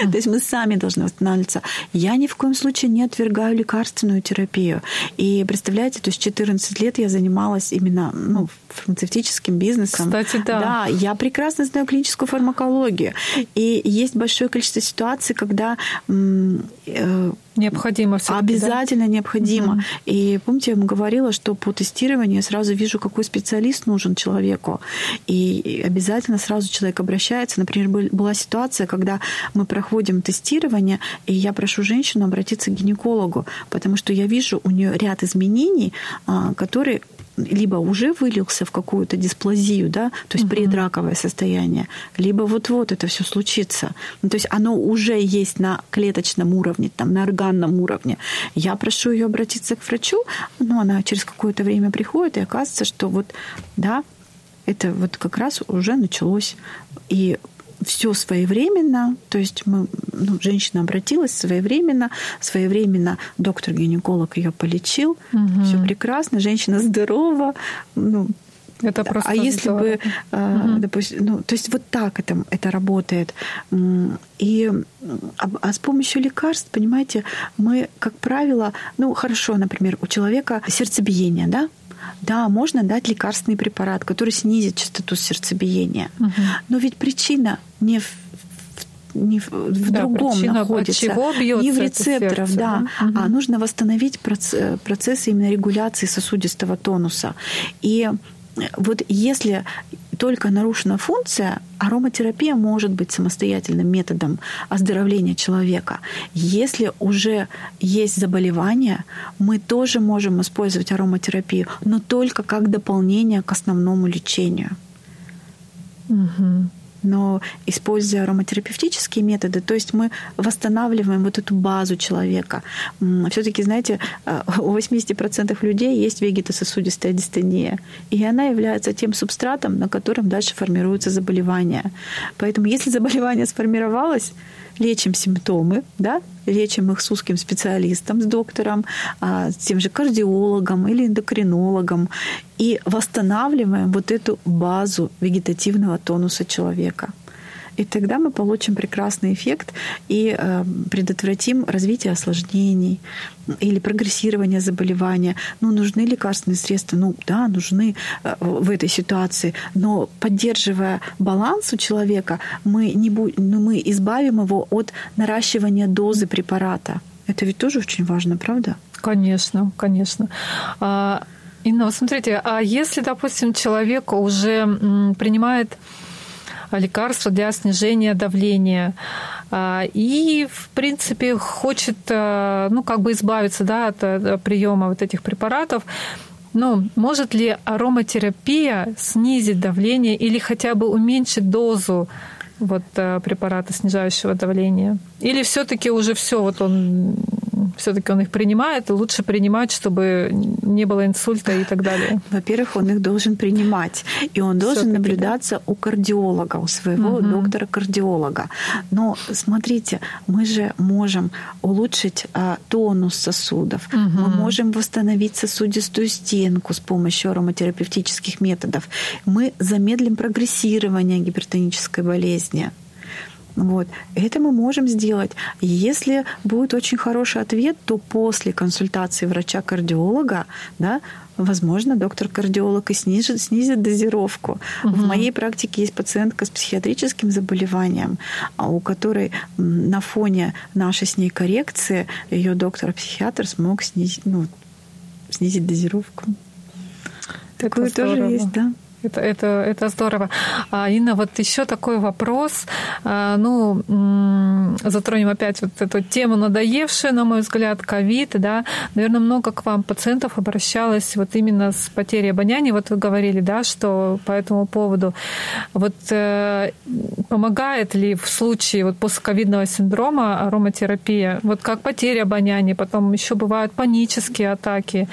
То есть мы сами должны восстанавливаться. Я ни в коем случае не отвергаю лекарственную терапию. И представляете, то есть 14 лет я занималась именно ну, фармацевтическим бизнесом. Кстати, да. Да, я прекрасно знаю клиническую фармакологию. И есть большое количество ситуаций, когда э, Необходимо все Обязательно да? необходимо. Угу. И помните, я вам говорила, что по тестированию я сразу вижу, какой специалист нужен человеку. И обязательно сразу человек обращается. Например, была ситуация, когда мы проходим тестирование, и я прошу женщину обратиться к гинекологу, потому что я вижу у нее ряд изменений, а, которые либо уже вылился в какую-то дисплазию, да, то есть угу. предраковое состояние, либо вот-вот это все случится. Ну, то есть оно уже есть на клеточном уровне, там, на органном уровне. Я прошу ее обратиться к врачу, но она через какое-то время приходит, и оказывается, что вот, да, это вот как раз уже началось. И все своевременно, то есть мы, ну, женщина обратилась своевременно, своевременно доктор-гинеколог ее полечил, угу. все прекрасно, женщина здорова, ну, это просто. А если бы, угу. допустим, ну, то есть вот так это, это работает. И а, а с помощью лекарств, понимаете, мы, как правило, ну хорошо, например, у человека сердцебиение, да, да, можно дать лекарственный препарат, который снизит частоту сердцебиения. Угу. Но ведь причина не в не в, в да, другом причина, находится, чего не в рецепторах, сердце, да? Угу. а нужно восстановить процесс, процессы именно регуляции сосудистого тонуса. И вот если только нарушена функция, ароматерапия может быть самостоятельным методом оздоровления человека. Если уже есть заболевание, мы тоже можем использовать ароматерапию, но только как дополнение к основному лечению. Угу но используя ароматерапевтические методы, то есть мы восстанавливаем вот эту базу человека. Все-таки, знаете, э, у 80% людей есть вегетососудистая дистония, и она является тем субстратом, на котором дальше формируются заболевания. Поэтому если заболевание сформировалось, лечим симптомы, да, лечим их с узким специалистом, с доктором, а, с тем же кардиологом или эндокринологом, и восстанавливаем вот эту базу вегетативного тонуса человека. И тогда мы получим прекрасный эффект и э, предотвратим развитие осложнений или прогрессирование заболевания. Ну, нужны лекарственные средства? Ну, да, нужны э, в этой ситуации. Но поддерживая баланс у человека, мы, не бу- ну, мы избавим его от наращивания дозы препарата. Это ведь тоже очень важно, правда? Конечно, конечно. А, Инна, вот смотрите, а если, допустим, человек уже принимает лекарства для снижения давления. А, и, в принципе, хочет, а, ну, как бы избавиться, да, от э, приема вот этих препаратов, ну, может ли ароматерапия снизить давление или хотя бы уменьшить дозу вот э, препарата снижающего давления? Или все-таки уже все, вот он все-таки он их принимает, и лучше принимать, чтобы не было инсульта и так далее? Во-первых, он их должен принимать, и он должен наблюдаться у кардиолога, у своего угу. доктора-кардиолога. Но смотрите, мы же можем улучшить а, тонус сосудов, угу. мы можем восстановить сосудистую стенку с помощью ароматерапевтических методов, мы замедлим прогрессирование гипертонической болезни. Вот. Это мы можем сделать. Если будет очень хороший ответ, то после консультации врача-кардиолога, да, возможно, доктор-кардиолог и снизит, снизит дозировку. Угу. В моей практике есть пациентка с психиатрическим заболеванием, а у которой на фоне нашей с ней коррекции ее доктор-психиатр смог снизить, ну, снизить дозировку. Такое тоже есть, да. Это, это, это здорово. А, Инна, вот еще такой вопрос. А, ну, затронем опять вот эту тему надоевшую, на мой взгляд, ковид, да. Наверное, много к вам пациентов обращалось вот именно с потерей обоняния. Вот вы говорили, да, что по этому поводу. Вот э, помогает ли в случае вот постковидного синдрома ароматерапия? Вот как потеря обоняния, потом еще бывают панические атаки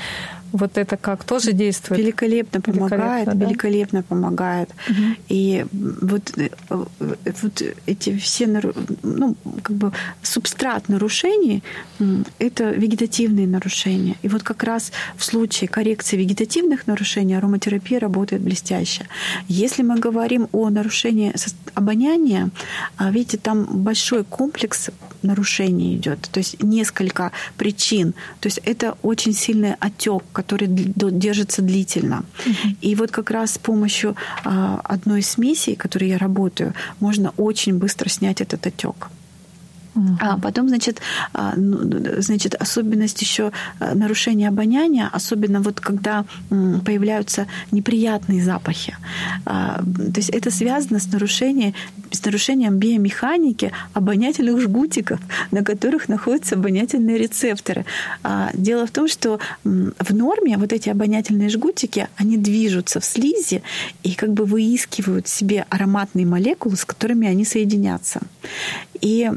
вот это как тоже действует? Великолепно помогает, великолепно, да? великолепно помогает. Угу. И вот, э, вот эти все ну, как бы субстрат нарушений — это вегетативные нарушения. И вот как раз в случае коррекции вегетативных нарушений ароматерапия работает блестяще. Если мы говорим о нарушении обоняния, а, видите, там большой комплекс нарушений идет, то есть несколько причин. То есть это очень сильный отек, который держится длительно. Угу. И вот как раз с помощью а, одной смеси, которой я работаю, можно очень быстро снять этот отек. А потом, значит, а, ну, значит, особенность еще а, нарушения обоняния, особенно вот когда появляются неприятные запахи. А, то есть это связано с нарушением, с нарушением биомеханики обонятельных жгутиков, на которых находятся обонятельные рецепторы. Дело в том, что в норме вот эти обонятельные жгутики, они движутся в слизи и как бы выискивают себе ароматные молекулы, с которыми они соединятся. И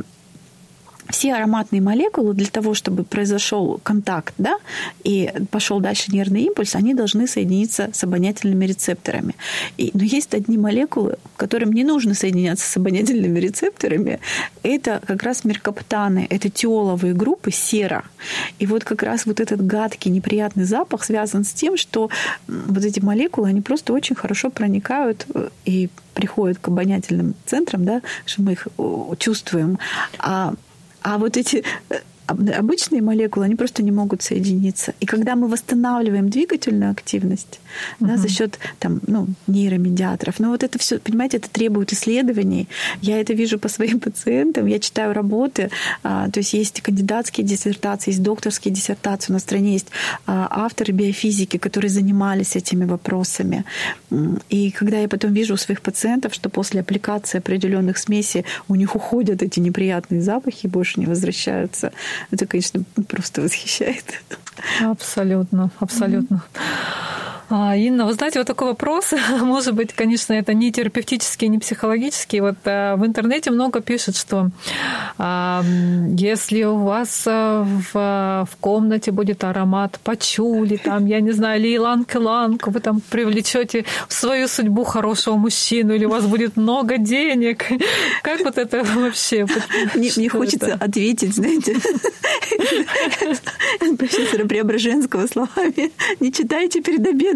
все ароматные молекулы для того, чтобы произошел контакт, да, и пошел дальше нервный импульс, они должны соединиться с обонятельными рецепторами. И, но есть одни молекулы, которым не нужно соединяться с обонятельными рецепторами. Это как раз меркаптаны, это тиоловые группы сера. И вот как раз вот этот гадкий, неприятный запах связан с тем, что вот эти молекулы, они просто очень хорошо проникают э, и приходят к обонятельным центрам, да, что мы их чувствуем. А а вот эти э, обычные молекулы, они просто не могут соединиться. И когда мы восстанавливаем двигательную активность угу. да, за счет там, ну, нейромедиаторов, ну вот это все, понимаете, это требует исследований. Я это вижу по своим пациентам, я читаю работы, а, то есть есть кандидатские диссертации, есть докторские диссертации, у нас в стране есть а, авторы биофизики, которые занимались этими вопросами. И когда я потом вижу у своих пациентов, что после аппликации определенных смесей у них уходят эти неприятные запахи и больше не возвращаются, это, конечно, просто восхищает. Абсолютно, абсолютно. Mm-hmm. А, Инна, вы знаете, вот такой вопрос, может быть, конечно, это не терапевтический, не психологический. Вот э, в интернете много пишут, что а, если у вас э, в, в комнате будет аромат пачули, там, я не знаю, или иланг-иланг, вы там привлечете в свою судьбу хорошего мужчину, или у вас будет много денег. Как вот это вообще? Мне, мне хочется это? ответить, знаете, профессора Преображенского словами. Не читайте перед обедом.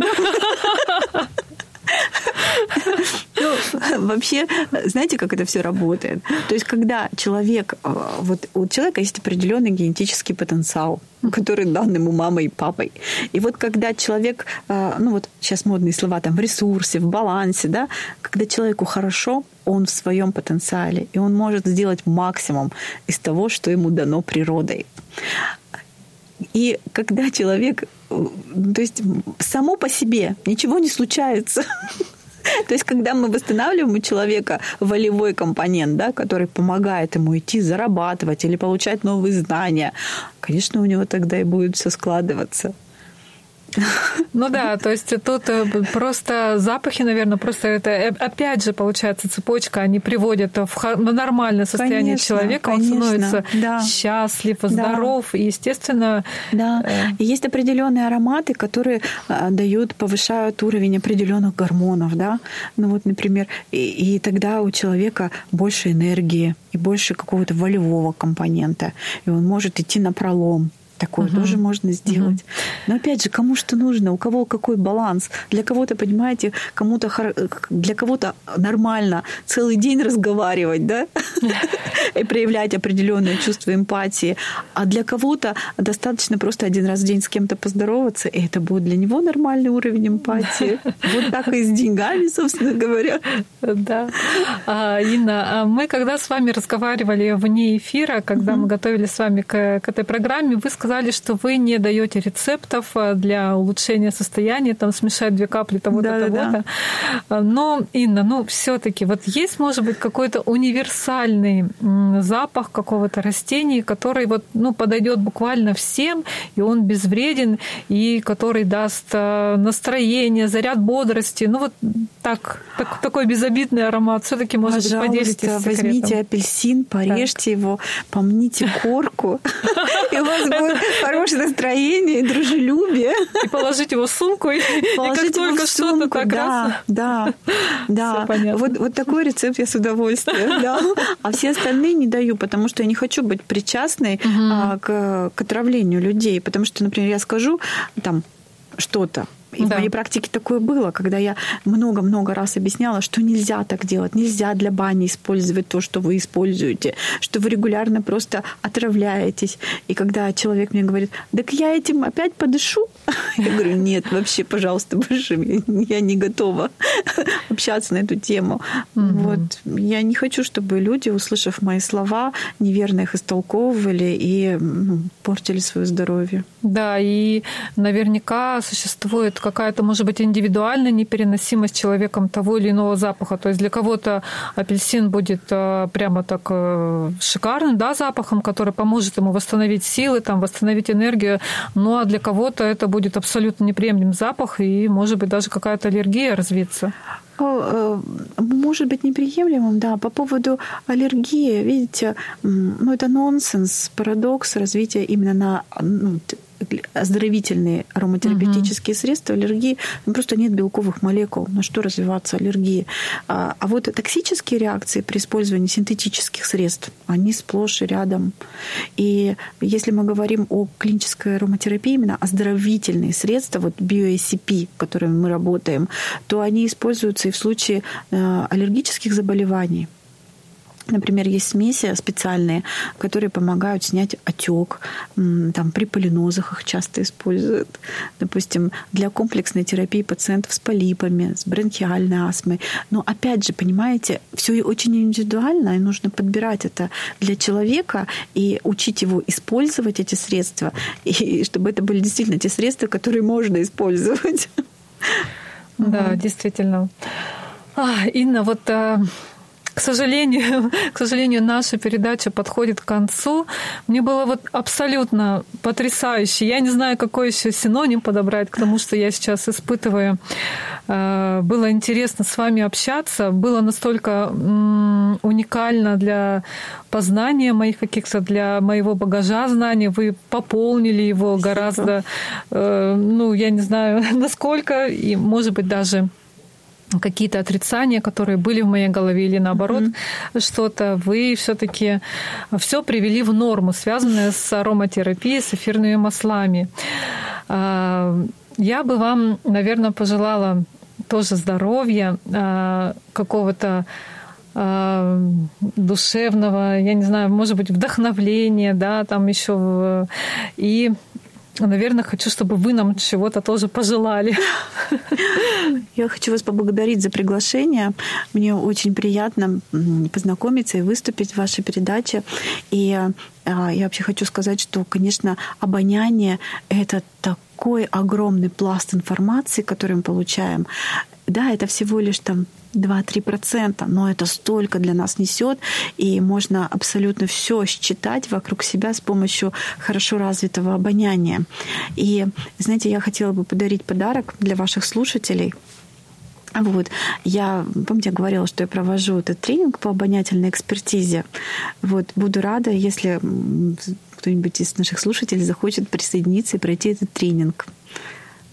Ну, Вообще, знаете, как это все работает? То есть, когда человек, э, вот у человека есть определенный генетический потенциал, который дан ему мамой и папой. И вот когда человек, э, ну вот сейчас модные слова, там, в ресурсе, в балансе, да, когда человеку хорошо, он в своем потенциале, и он может сделать максимум из того, что ему дано природой. И когда человек, э, то есть само по себе ничего не случается, То есть, когда мы восстанавливаем у человека волевой компонент, да, который помогает ему идти зарабатывать или получать новые знания, конечно, у него тогда и будет все складываться. Ну да, то есть тут э, просто запахи, наверное, просто это э, опять же получается цепочка, они приводят в нормальное состояние конечно, человека, конечно, он становится да. счастлив, здоров, да. и естественно. Да. Э... есть определенные ароматы, которые а, дают, повышают уровень определенных гормонов, да. Ну вот, например, и, и тогда у человека больше энергии и больше какого-то волевого компонента, и он может идти на пролом. Такое угу. тоже можно сделать. Угу. Но опять же, кому что нужно, у кого какой баланс. Для кого-то, понимаете, кому-то для кого-то нормально целый день разговаривать, да, и проявлять определенное чувство эмпатии, а для кого-то достаточно просто один раз в день с кем-то поздороваться, и это будет для него нормальный уровень эмпатии. Вот так и с деньгами, собственно говоря. Да. А, Инна, а мы когда с вами разговаривали вне эфира, когда мы готовили с вами к этой программе, вы сказали, сказали, что вы не даете рецептов э, для улучшения состояния, там смешать две капли того-то, да, того-то. Да, да. Но, Инна, ну все-таки вот есть, может быть, какой-то универсальный запах какого-то растения, который вот, ну, подойдет буквально всем, и он безвреден, и который даст э, настроение, заряд бодрости. Ну вот так, так такой безобидный аромат. Все-таки, может Пожалуйста, быть, поделитесь возьмите апельсин, порежьте так. его, помните корку, и у вас будет хорошее настроение и дружелюбие. И положить его в сумку, и, положить и как только что-то так да. Да, да. Вот, вот такой рецепт я с удовольствием. Да. А все остальные не даю, потому что я не хочу быть причастной угу. а, к, к отравлению людей. Потому что, например, я скажу там что-то, и да. в моей практике такое было, когда я много-много раз объясняла, что нельзя так делать, нельзя для бани использовать то, что вы используете, что вы регулярно просто отравляетесь. И когда человек мне говорит, так я этим опять подышу, я говорю, нет, вообще, пожалуйста, больше я не готова общаться на эту тему. Вот. Я не хочу, чтобы люди, услышав мои слова, неверно их истолковывали и ну, портили свое здоровье. Да, и наверняка существует какая-то, может быть, индивидуальная непереносимость человеком того или иного запаха. То есть для кого-то апельсин будет э, прямо так э, шикарным да, запахом, который поможет ему восстановить силы, там, восстановить энергию. Ну а для кого-то это будет абсолютно неприемлем запах и, может быть, даже какая-то аллергия развиться. Э, может быть неприемлемым, да. По поводу аллергии, видите, ну это нонсенс, парадокс развития именно на ну, оздоровительные ароматерапевтические угу. средства, аллергии, ну, просто нет белковых молекул, на что развиваться аллергии. А, а вот токсические реакции при использовании синтетических средств, они сплошь и рядом. И если мы говорим о клинической ароматерапии, именно оздоровительные средства, вот BioSCP, которыми мы работаем, то они используются и в случае э, аллергических заболеваний. Например, есть смеси специальные, которые помогают снять отек. Там, при полинозах их часто используют. Допустим, для комплексной терапии пациентов с полипами, с бронхиальной астмой. Но опять же, понимаете, все очень индивидуально, и нужно подбирать это для человека и учить его использовать эти средства, и чтобы это были действительно те средства, которые можно использовать. Да, действительно. А, Инна, вот э, к сожалению, к сожалению, наша передача подходит к концу. Мне было вот абсолютно потрясающе. Я не знаю, какой еще синоним подобрать к тому, что я сейчас испытываю. Э, было интересно с вами общаться. Было настолько уникально для познания моих каких-то, для моего багажа знаний. Вы пополнили его гораздо, э, ну, я не знаю, насколько, и, может быть, даже какие-то отрицания, которые были в моей голове, или наоборот mm-hmm. что-то, вы все-таки все привели в норму, связанное с ароматерапией, с эфирными маслами. А, я бы вам, наверное, пожелала тоже здоровья, а, какого-то а, душевного, я не знаю, может быть, вдохновления, да, там еще и наверное, хочу, чтобы вы нам чего-то тоже пожелали. Я хочу вас поблагодарить за приглашение. Мне очень приятно познакомиться и выступить в вашей передаче. И а, я вообще хочу сказать, что, конечно, обоняние — это такой огромный пласт информации, который мы получаем. Да, это всего лишь там 2-3%, но это столько для нас несет, и можно абсолютно все считать вокруг себя с помощью хорошо развитого обоняния. И, знаете, я хотела бы подарить подарок для ваших слушателей. Вот. Я, помните, я говорила, что я провожу этот тренинг по обонятельной экспертизе. Вот. Буду рада, если кто-нибудь из наших слушателей захочет присоединиться и пройти этот тренинг.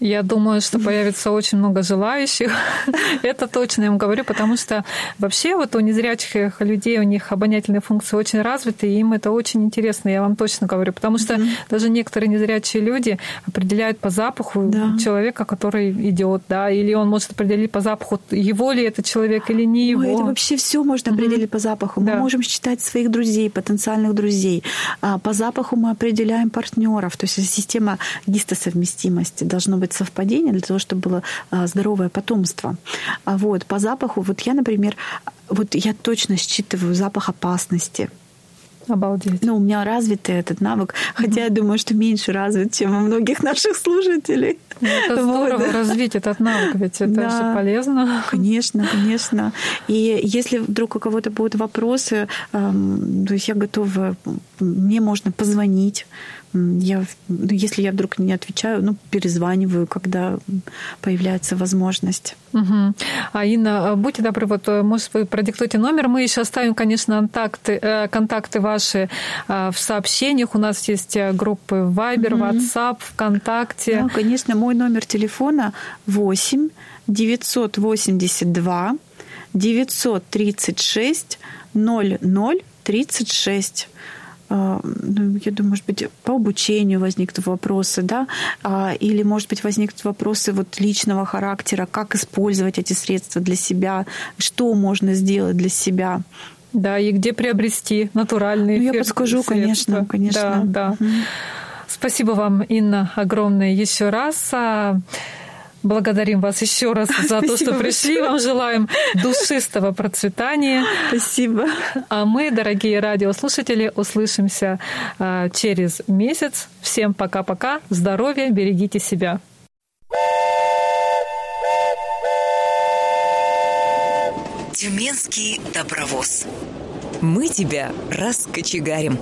Я думаю, что появится очень много желающих. Это точно я вам говорю, потому что вообще вот у незрячих людей у них обонятельные функции очень развиты, и им это очень интересно, я вам точно говорю, потому что mm-hmm. даже некоторые незрячие люди определяют по запаху да. человека, который идет, да, или он может определить по запаху, его ли это человек или не его. Ой, это вообще все можно определить mm-hmm. по запаху. Мы да. можем считать своих друзей, потенциальных друзей. А по запаху мы определяем партнеров, то есть система гистосовместимости должно быть быть совпадение для того, чтобы было а, здоровое потомство. А вот по запаху, вот я, например, вот я точно считываю запах опасности. Обалдеть. Ну, у меня развитый этот навык, хотя я думаю, что меньше развит, чем у многих наших служителей. Ну, это здорово вот. развить этот навык, ведь это да. же полезно. Конечно, конечно. И если вдруг у кого-то будут вопросы, то есть я готова, мне можно позвонить, я, ну, если я вдруг не отвечаю, ну, перезваниваю, когда появляется возможность. Угу. А Инна, будьте добры, вот, э, может, вы продиктуйте номер. Мы еще оставим, конечно, контакты, э, контакты ваши э, в сообщениях. У нас есть группы Viber, угу. WhatsApp, ВКонтакте. Да, конечно, мой номер телефона 8 982 936 0036. А, ну, я думаю, может быть, по обучению возникнут вопросы, да, а, или, может быть, возникнут вопросы вот личного характера, как использовать эти средства для себя, что можно сделать для себя. Да, и где приобрести натуральные ну, Я подскажу, средства. конечно, конечно. Да, да. Спасибо вам, Инна, огромное еще раз. Благодарим вас еще раз за то, что пришли. Вам желаем душистого процветания. Спасибо. А мы, дорогие радиослушатели, услышимся а, через месяц. Всем пока-пока. Здоровья, берегите себя. Тюменский добровоз. Мы тебя раскочегарим.